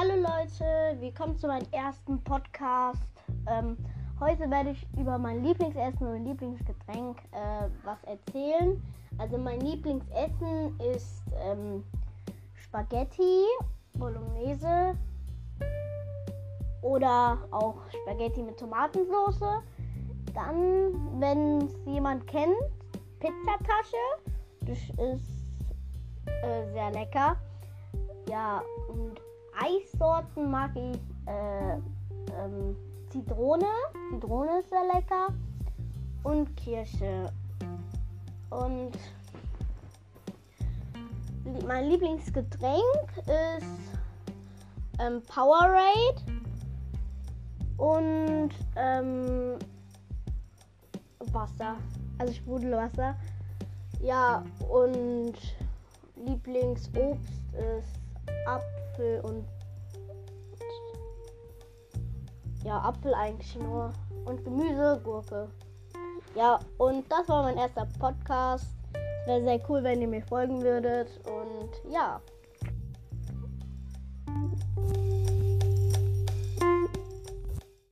Leute, willkommen zu meinem ersten Podcast. Ähm, heute werde ich über mein Lieblingsessen und mein Lieblingsgetränk äh, was erzählen. Also mein Lieblingsessen ist ähm, Spaghetti, Bolognese oder auch Spaghetti mit Tomatensauce. Dann, wenn es jemand kennt, Pizzatasche. Das ist äh, sehr lecker. Ja, und Eissorten mag ich äh, ähm, Zitrone. Zitrone ist sehr lecker. Und Kirsche. Und mein Lieblingsgetränk ist ähm, Powerade und ähm, Wasser. Also Sprudelwasser. Ja, und Lieblingsobst ist Apfel und ja, Apfel eigentlich nur und Gemüse, Gurke. Ja, und das war mein erster Podcast. Wäre sehr cool, wenn ihr mir folgen würdet und ja.